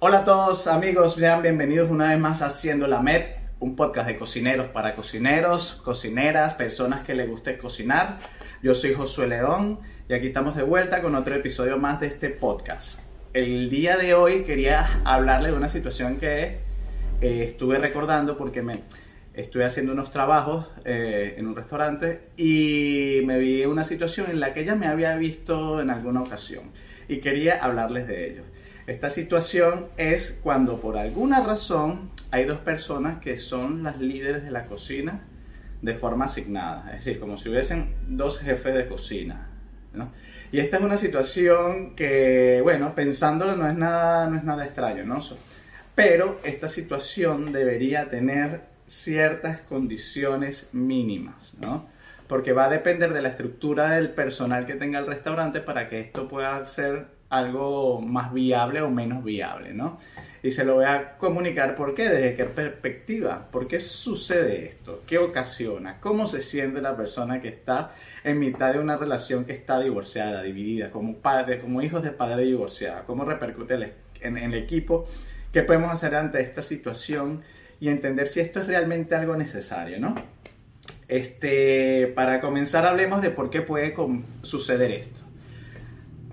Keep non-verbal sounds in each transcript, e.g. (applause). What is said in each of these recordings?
Hola a todos amigos, sean bienvenidos una vez más a Haciendo la Med, un podcast de cocineros para cocineros, cocineras, personas que les guste cocinar. Yo soy Josué León y aquí estamos de vuelta con otro episodio más de este podcast. El día de hoy quería hablarle de una situación que eh, estuve recordando porque me estuve haciendo unos trabajos eh, en un restaurante y me vi una situación en la que ella me había visto en alguna ocasión y quería hablarles de ello. Esta situación es cuando por alguna razón hay dos personas que son las líderes de la cocina de forma asignada, es decir, como si hubiesen dos jefes de cocina. Y esta es una situación que, bueno, pensándolo no es nada, no es nada extraño, ¿no? Pero esta situación debería tener ciertas condiciones mínimas, ¿no? Porque va a depender de la estructura del personal que tenga el restaurante para que esto pueda ser algo más viable o menos viable, ¿no? Y se lo voy a comunicar por qué, desde qué perspectiva, por qué sucede esto, qué ocasiona, cómo se siente la persona que está en mitad de una relación que está divorciada, dividida, como padre, como hijos de padre divorciada, cómo repercute en, en el equipo, qué podemos hacer ante esta situación y entender si esto es realmente algo necesario, ¿no? Este, para comenzar hablemos de por qué puede suceder esto.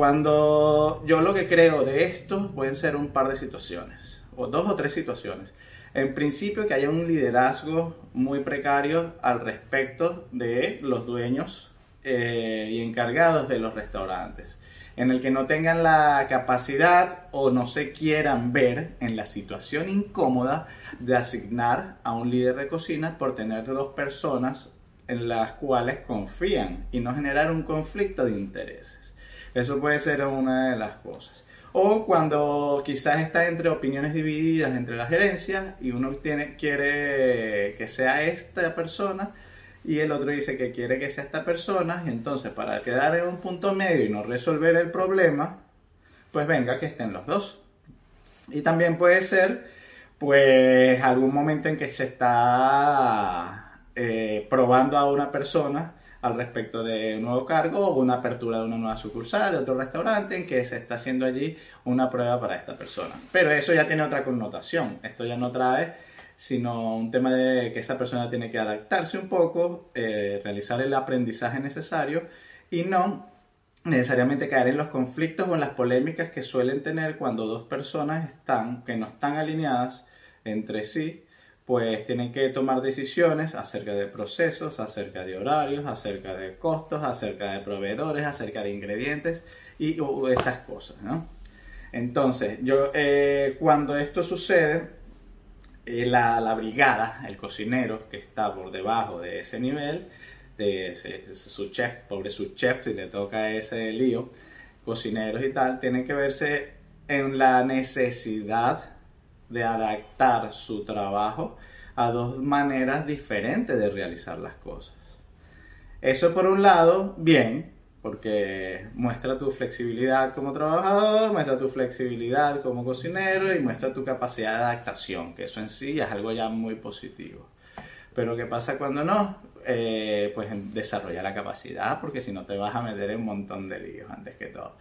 Cuando yo lo que creo de esto pueden ser un par de situaciones, o dos o tres situaciones. En principio que haya un liderazgo muy precario al respecto de los dueños eh, y encargados de los restaurantes, en el que no tengan la capacidad o no se quieran ver en la situación incómoda de asignar a un líder de cocina por tener dos personas en las cuales confían y no generar un conflicto de intereses. Eso puede ser una de las cosas. O cuando quizás está entre opiniones divididas entre la gerencia y uno tiene, quiere que sea esta persona y el otro dice que quiere que sea esta persona y entonces para quedar en un punto medio y no resolver el problema, pues venga que estén los dos. Y también puede ser pues algún momento en que se está eh, probando a una persona al respecto de un nuevo cargo o una apertura de una nueva sucursal, de otro restaurante, en que se está haciendo allí una prueba para esta persona. Pero eso ya tiene otra connotación. Esto ya no trae sino un tema de que esa persona tiene que adaptarse un poco, eh, realizar el aprendizaje necesario y no necesariamente caer en los conflictos o en las polémicas que suelen tener cuando dos personas están, que no están alineadas entre sí pues tienen que tomar decisiones acerca de procesos, acerca de horarios, acerca de costos, acerca de proveedores, acerca de ingredientes y estas cosas, ¿no? Entonces, yo, eh, cuando esto sucede, eh, la, brigada, el cocinero que está por debajo de ese nivel, de su chef, pobre su chef, si le toca ese lío, cocineros y tal, tienen que verse en la necesidad de adaptar su trabajo a dos maneras diferentes de realizar las cosas. Eso por un lado, bien, porque muestra tu flexibilidad como trabajador, muestra tu flexibilidad como cocinero y muestra tu capacidad de adaptación, que eso en sí es algo ya muy positivo. Pero ¿qué pasa cuando no? Eh, pues desarrolla la capacidad, porque si no te vas a meter en un montón de líos antes que todo.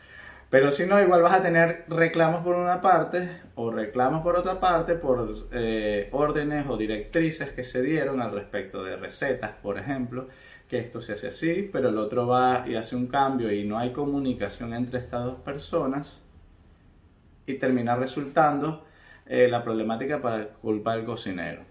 Pero si no, igual vas a tener reclamos por una parte o reclamos por otra parte por eh, órdenes o directrices que se dieron al respecto de recetas, por ejemplo, que esto se hace así, pero el otro va y hace un cambio y no hay comunicación entre estas dos personas y termina resultando eh, la problemática para culpa del cocinero.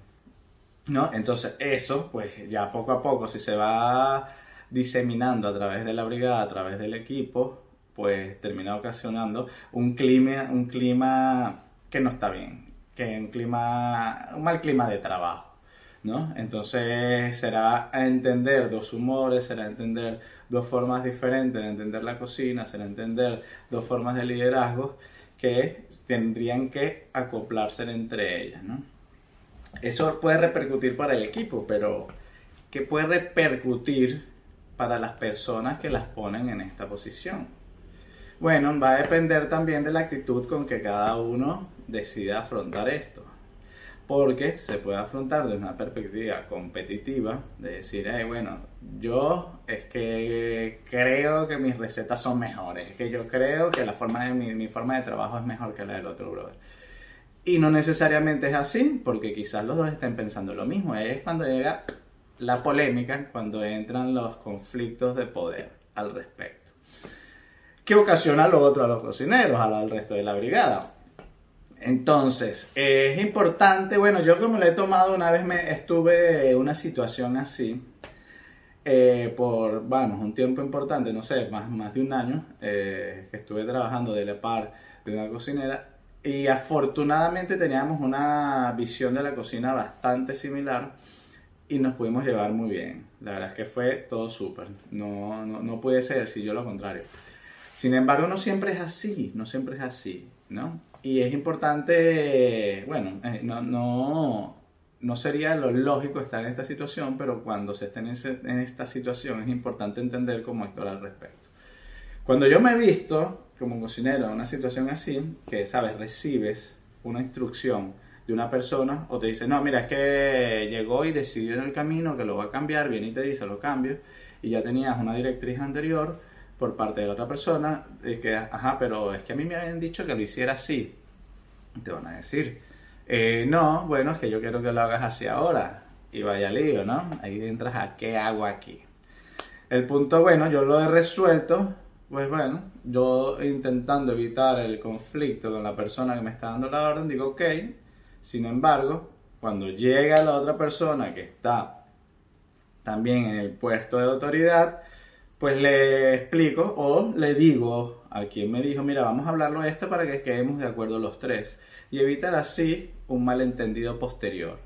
¿no? Entonces eso, pues ya poco a poco, si se va diseminando a través de la brigada, a través del equipo, pues termina ocasionando un clima, un clima que no está bien, que un clima, un mal clima de trabajo, ¿no? Entonces será entender dos humores, será entender dos formas diferentes de entender la cocina, será entender dos formas de liderazgo que tendrían que acoplarse entre ellas, ¿no? eso puede repercutir para el equipo, pero ¿qué puede repercutir para las personas que las ponen en esta posición? Bueno, va a depender también de la actitud con que cada uno decida afrontar esto. Porque se puede afrontar desde una perspectiva competitiva, de decir, bueno, yo es que creo que mis recetas son mejores, es que yo creo que la forma de mi, mi forma de trabajo es mejor que la del otro brother. Y no necesariamente es así, porque quizás los dos estén pensando lo mismo. Es cuando llega la polémica, cuando entran los conflictos de poder al respecto. ¿Qué ocasiona lo otro a los cocineros, al resto de la brigada? Entonces, es importante, bueno, yo como lo he tomado una vez me estuve en una situación así, eh, por, vamos, un tiempo importante, no sé, más, más de un año, eh, que estuve trabajando de la par de una cocinera y afortunadamente teníamos una visión de la cocina bastante similar y nos pudimos llevar muy bien. La verdad es que fue todo súper. No, no, no puede ser si yo lo contrario. Sin embargo, no siempre es así, no siempre es así, ¿no? Y es importante, bueno, eh, no, no, no sería lo lógico estar en esta situación, pero cuando se esté en, en esta situación es importante entender cómo actuar al respecto. Cuando yo me he visto como cocinero en una situación así, que sabes, recibes una instrucción de una persona o te dice, no, mira, es que llegó y decidió en el camino que lo va a cambiar, viene y te dice, lo cambio, y ya tenías una directriz anterior por parte de la otra persona, de que, ajá, pero es que a mí me habían dicho que lo hiciera así. Te van a decir, eh, no, bueno, es que yo quiero que lo hagas así ahora. Y vaya lío, ¿no? Ahí entras a qué hago aquí. El punto, bueno, yo lo he resuelto pues bueno, yo intentando evitar el conflicto con la persona que me está dando la orden, digo, ok, sin embargo, cuando llega la otra persona que está también en el puesto de autoridad, pues le explico o le digo a quien me dijo, mira, vamos a hablarlo esto para que quedemos de acuerdo los tres y evitar así un malentendido posterior,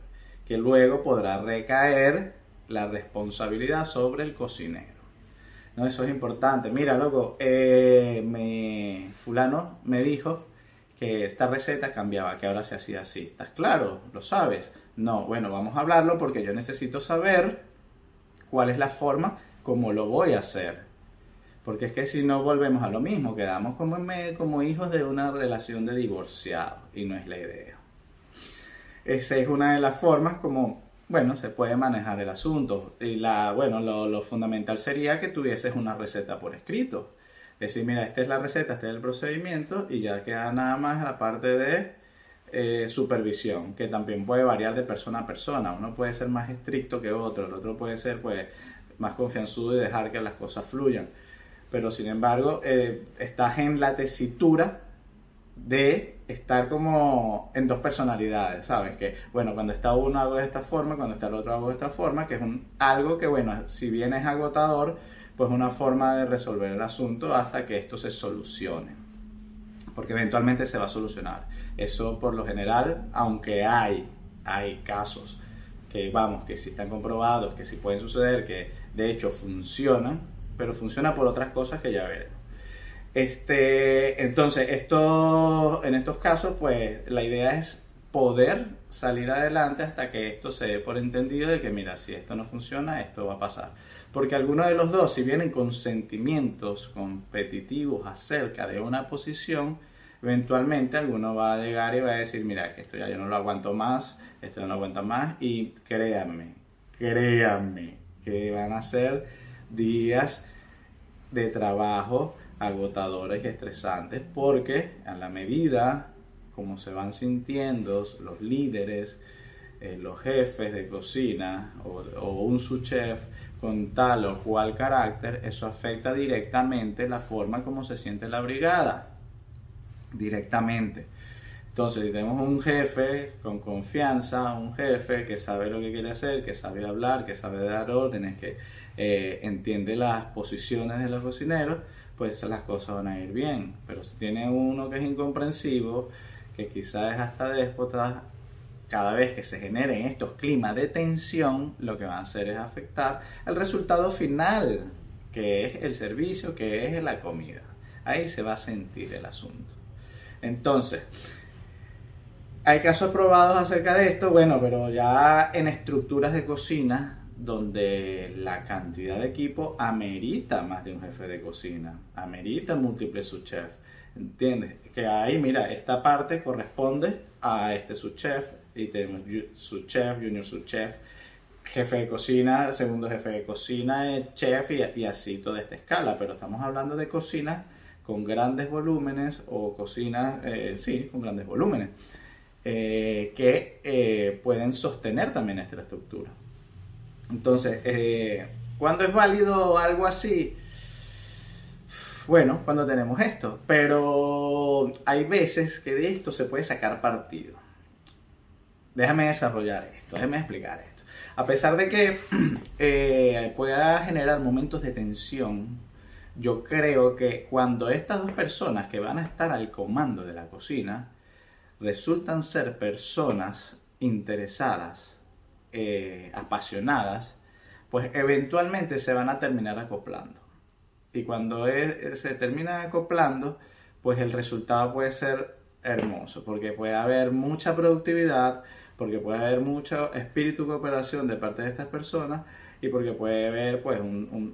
que luego podrá recaer la responsabilidad sobre el cocinero. No, eso es importante. Mira, loco, eh, me, fulano me dijo que esta receta cambiaba, que ahora se hacía así. ¿Estás claro? ¿Lo sabes? No, bueno, vamos a hablarlo porque yo necesito saber cuál es la forma como lo voy a hacer. Porque es que si no volvemos a lo mismo, quedamos como, como hijos de una relación de divorciado y no es la idea. Esa es una de las formas como bueno, se puede manejar el asunto. Y la, bueno, lo, fundamental sería que tuvieses una receta por escrito. Es decir, mira, esta es la receta, este es el procedimiento y ya queda nada más la parte de eh, supervisión, que también puede variar de persona a persona. Uno puede ser más estricto que otro, el otro puede ser pues más confianzudo y dejar que las cosas fluyan. Pero sin embargo, eh, estás en la tesitura de estar como en dos personalidades, ¿sabes? Que, bueno, cuando está uno hago de esta forma, cuando está el otro hago de esta forma, que es un, algo que, bueno, si bien es agotador, pues una forma de resolver el asunto hasta que esto se solucione. Porque eventualmente se va a solucionar. Eso por lo general, aunque hay, hay casos que, vamos, que sí están comprobados, que sí pueden suceder, que de hecho funcionan, pero funciona por otras cosas que ya veremos. Este, entonces, esto, en estos casos, pues la idea es poder salir adelante hasta que esto se dé por entendido de que, mira, si esto no funciona, esto va a pasar. Porque alguno de los dos, si vienen con sentimientos competitivos acerca de una posición, eventualmente alguno va a llegar y va a decir, mira, que esto ya yo no lo aguanto más, esto no lo aguanta más, y créanme, créanme, que van a ser días de trabajo agotadores y estresantes porque a la medida como se van sintiendo los líderes, eh, los jefes de cocina o, un subchef con tal o cual carácter, eso afecta directamente la forma como se siente la brigada. Directamente. Entonces, si tenemos un jefe con confianza, un jefe que sabe lo que quiere hacer, que sabe hablar, que sabe dar órdenes, que eh, entiende las posiciones de los cocineros, pues las cosas van a ir bien. Pero si tiene uno que es incomprensivo, que quizás es hasta déspota, cada vez que se generen estos climas de tensión, lo que va a hacer es afectar el resultado final, que es el servicio, que es la comida. Ahí se va a sentir el asunto. Entonces, Hay casos probados acerca de esto, bueno, pero ya en estructuras de cocina donde la cantidad de equipo amerita más de un jefe de cocina, amerita múltiples subchefs. ¿Entiendes? Que ahí, mira, esta parte corresponde a este subchef y tenemos subchef, junior subchef, jefe de cocina, segundo jefe de cocina, chef y, así toda esta escala. Pero estamos hablando de cocinas con grandes volúmenes o cocinas, eh, sí, con grandes volúmenes, eh, que eh, pueden sostener también esta estructura. Entonces, eh, ¿cuándo es válido algo así? Bueno, cuando tenemos esto, pero hay veces que de esto se puede sacar partido. Déjame desarrollar esto, déjame explicar esto. A pesar de que (clears throat) eh, pueda generar momentos de tensión, yo creo que cuando estas dos personas que van a estar al comando de la cocina resultan ser personas interesadas eh, apasionadas, pues eventualmente se van a terminar acoplando. Y cuando se termina acoplando, pues el resultado puede ser hermoso, porque puede haber mucha productividad, porque puede haber mucho espíritu de cooperación de parte de estas personas y porque puede haber, pues,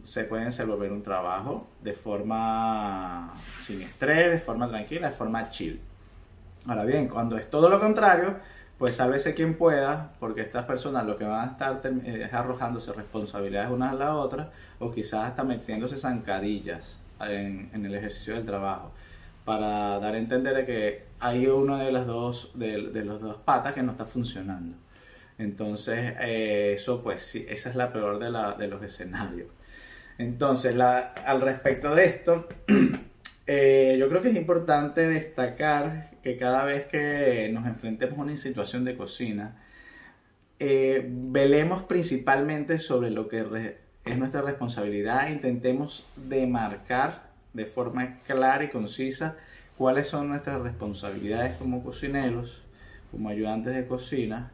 se pueden desenvolver un trabajo de forma sin estrés, de forma tranquila, de forma chill. Ahora bien, cuando es todo lo contrario, pues sálvese quien pueda, porque estas personas lo que van a estar eh, es arrojándose responsabilidades unas a la otra, o quizás hasta metiéndose zancadillas en, el ejercicio del trabajo, para dar a entender que hay uno de las dos, de, los dos patas que no está funcionando. Entonces, eh, eso pues sí, esa es la peor de, de los escenarios. Entonces, al respecto de esto, (clears throat) Eh, yo creo que es importante destacar que cada vez que nos enfrentemos a una situación de cocina, eh, velemos principalmente sobre lo que es nuestra responsabilidad, intentemos demarcar de forma clara y concisa cuáles son nuestras responsabilidades como cocineros, como ayudantes de cocina,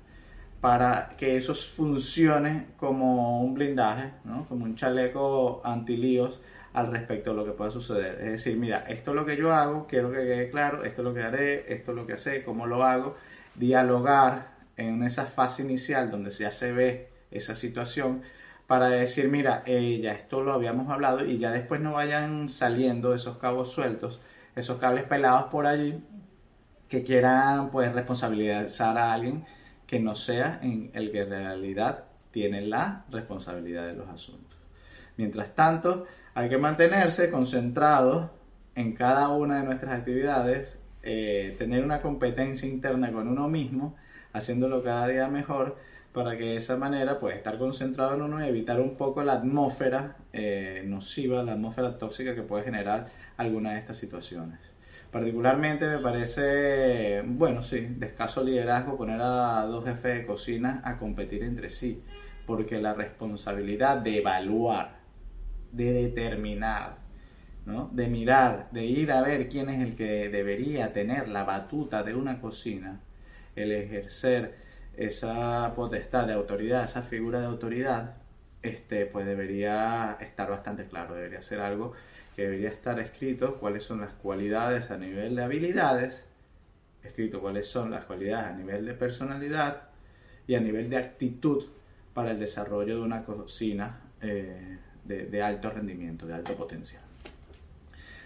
para que eso funcione como un blindaje, como un chaleco antilíos al respecto de lo que pueda suceder. Es decir, mira, esto es lo que yo hago, quiero que quede claro, esto es lo que haré, esto es lo que sé, cómo lo hago, dialogar en esa fase inicial donde ya se ve esa situación para decir, mira, eh, ya esto lo habíamos hablado y ya después no vayan saliendo esos cabos sueltos, esos cables pelados por allí que quieran pues responsabilizar a alguien que no sea en el que en realidad tiene la responsabilidad de los asuntos. Mientras tanto, hay que mantenerse concentrado en cada una de nuestras actividades, eh, tener una competencia interna con uno mismo, haciéndolo cada día mejor, para que de esa manera pues estar concentrado en uno y evitar un poco la atmósfera eh, nociva, la atmósfera tóxica que puede generar alguna de estas situaciones. Particularmente me parece, bueno, sí, de escaso liderazgo poner a dos jefes de cocina a competir entre sí, porque la responsabilidad de evaluar de determinar, ¿no? de mirar, de ir a ver quién es el que debería tener la batuta de una cocina, el ejercer esa potestad de autoridad, esa figura de autoridad, este, pues debería estar bastante claro, debería ser algo que debería estar escrito cuáles son las cualidades a nivel de habilidades, escrito cuáles son las cualidades a nivel de personalidad y a nivel de actitud para el desarrollo de una cocina eh, de, alto rendimiento, de alto potencial.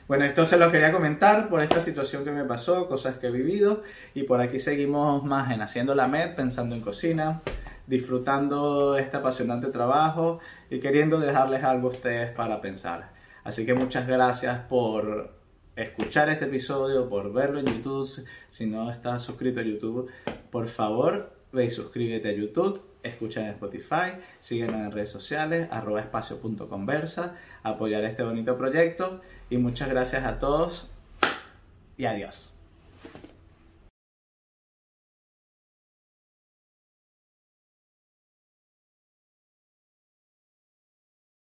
Bueno, esto se lo quería comentar por esta situación que me pasó, cosas que he vivido y por aquí seguimos más en Haciendo la Med, pensando en cocina, disfrutando este apasionante trabajo y queriendo dejarles algo a ustedes para pensar. Así que muchas gracias por escuchar este episodio, por verlo en YouTube. Si no estás suscrito a YouTube, por favor, ve y suscríbete a YouTube escuchen en Spotify, síguenos en redes sociales, arroba espacio.conversa, apoyar este bonito proyecto y muchas gracias a todos y adiós.